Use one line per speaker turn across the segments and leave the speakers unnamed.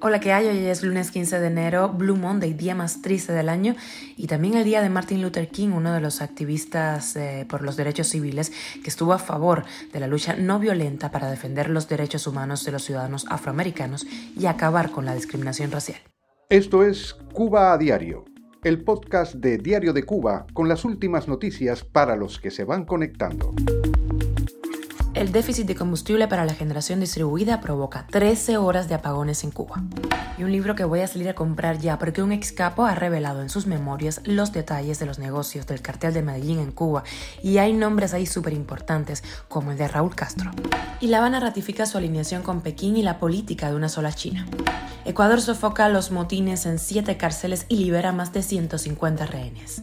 Hola, ¿qué hay? Hoy es lunes 15 de enero, Blue Monday, día más triste del año y también el día de Martin Luther King, uno de los activistas eh, por los derechos civiles que estuvo a favor de la lucha no violenta para defender los derechos humanos de los ciudadanos afroamericanos y acabar con la discriminación racial.
Esto es Cuba a Diario, el podcast de Diario de Cuba con las últimas noticias para los que se van conectando.
El déficit de combustible para la generación distribuida provoca 13 horas de apagones en Cuba. Y un libro que voy a salir a comprar ya porque un ex capo ha revelado en sus memorias los detalles de los negocios del cartel de Medellín en Cuba y hay nombres ahí súper importantes como el de Raúl Castro. Y La Habana ratifica su alineación con Pekín y la política de una sola China. Ecuador sofoca los motines en siete cárceles y libera más de 150 rehenes.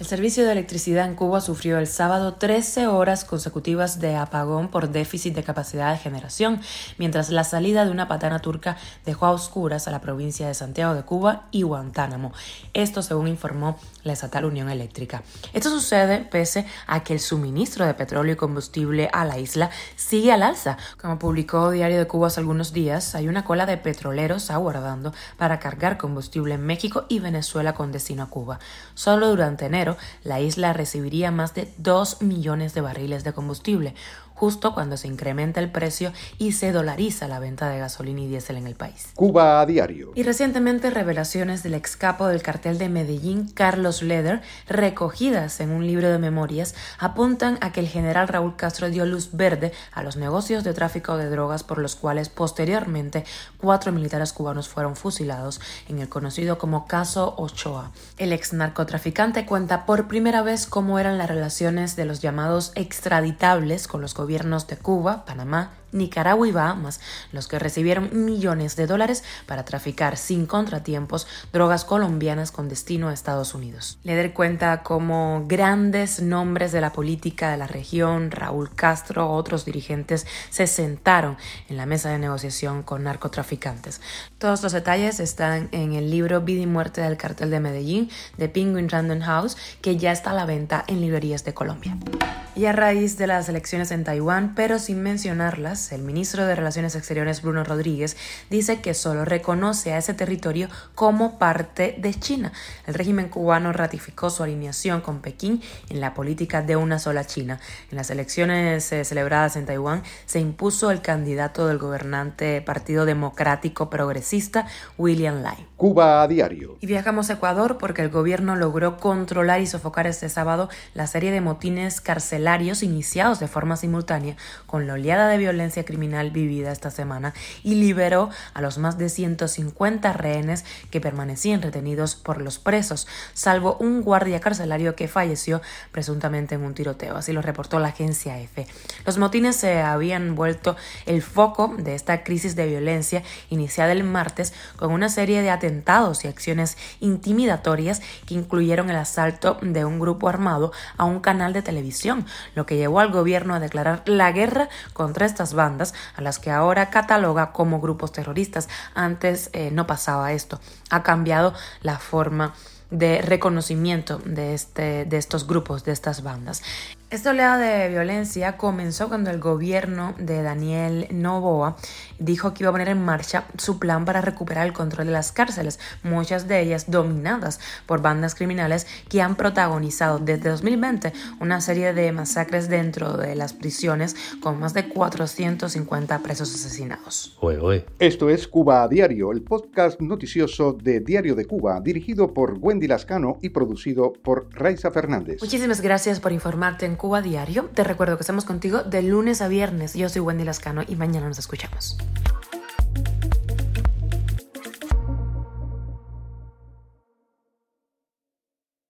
El servicio de electricidad en Cuba sufrió el sábado 13 horas consecutivas de apagón por déficit de capacidad de generación, mientras la salida de una patana turca dejó a oscuras a la provincia de Santiago de Cuba y Guantánamo. Esto según informó la estatal Unión Eléctrica. Esto sucede pese a que el suministro de petróleo y combustible a la isla sigue al alza. Como publicó Diario de Cuba hace algunos días, hay una cola de petroleros aguardando para cargar combustible en México y Venezuela con destino a Cuba. Solo durante enero la isla recibiría más de 2 millones de barriles de combustible, justo cuando se incrementa el precio y se dolariza la venta de gasolina y diésel en el país.
Cuba a diario.
Y recientemente revelaciones del ex capo del cartel de Medellín, Carlos Leder, recogidas en un libro de memorias, apuntan a que el general Raúl Castro dio luz verde a los negocios de tráfico de drogas por los cuales posteriormente cuatro militares cubanos fueron fusilados en el conocido como caso Ochoa. El ex narcotraficante cuenta por primera vez cómo eran las relaciones de los llamados extraditables con los gobiernos de Cuba, Panamá Nicaragua y Bahamas, los que recibieron millones de dólares para traficar sin contratiempos drogas colombianas con destino a Estados Unidos. Leder cuenta como grandes nombres de la política de la región, Raúl Castro, otros dirigentes, se sentaron en la mesa de negociación con narcotraficantes. Todos los detalles están en el libro Vida y Muerte del Cartel de Medellín de Penguin Random House, que ya está a la venta en librerías de Colombia. Y a raíz de las elecciones en Taiwán, pero sin mencionarlas, el ministro de Relaciones Exteriores Bruno Rodríguez dice que solo reconoce a ese territorio como parte de China. El régimen cubano ratificó su alineación con Pekín en la política de una sola China. En las elecciones eh, celebradas en Taiwán se impuso el candidato del gobernante Partido Democrático Progresista, William Lai.
Cuba a diario.
Y viajamos a Ecuador porque el gobierno logró controlar y sofocar este sábado la serie de motines carcelarios iniciados de forma simultánea con la oleada de violencia criminal vivida esta semana y liberó a los más de 150 rehenes que permanecían retenidos por los presos, salvo un guardia carcelario que falleció presuntamente en un tiroteo, así lo reportó la agencia EFE. Los motines se habían vuelto el foco de esta crisis de violencia iniciada el martes con una serie de atentados y acciones intimidatorias que incluyeron el asalto de un grupo armado a un canal de televisión, lo que llevó al gobierno a declarar la guerra contra estas bandas a las que ahora cataloga como grupos terroristas. Antes eh, no pasaba esto. Ha cambiado la forma de reconocimiento de, este, de estos grupos, de estas bandas. Esta oleada de violencia comenzó cuando el gobierno de Daniel Novoa dijo que iba a poner en marcha su plan para recuperar el control de las cárceles, muchas de ellas dominadas por bandas criminales que han protagonizado desde 2020 una serie de masacres dentro de las prisiones con más de 450 presos asesinados.
Esto es Cuba a Diario, el podcast noticioso de Diario de Cuba, dirigido por Wendy Lascano y producido por Raiza Fernández.
Muchísimas gracias por informarte en Cuba Diario. Te recuerdo que estamos contigo de lunes a viernes. Yo soy Wendy Lascano y mañana nos escuchamos.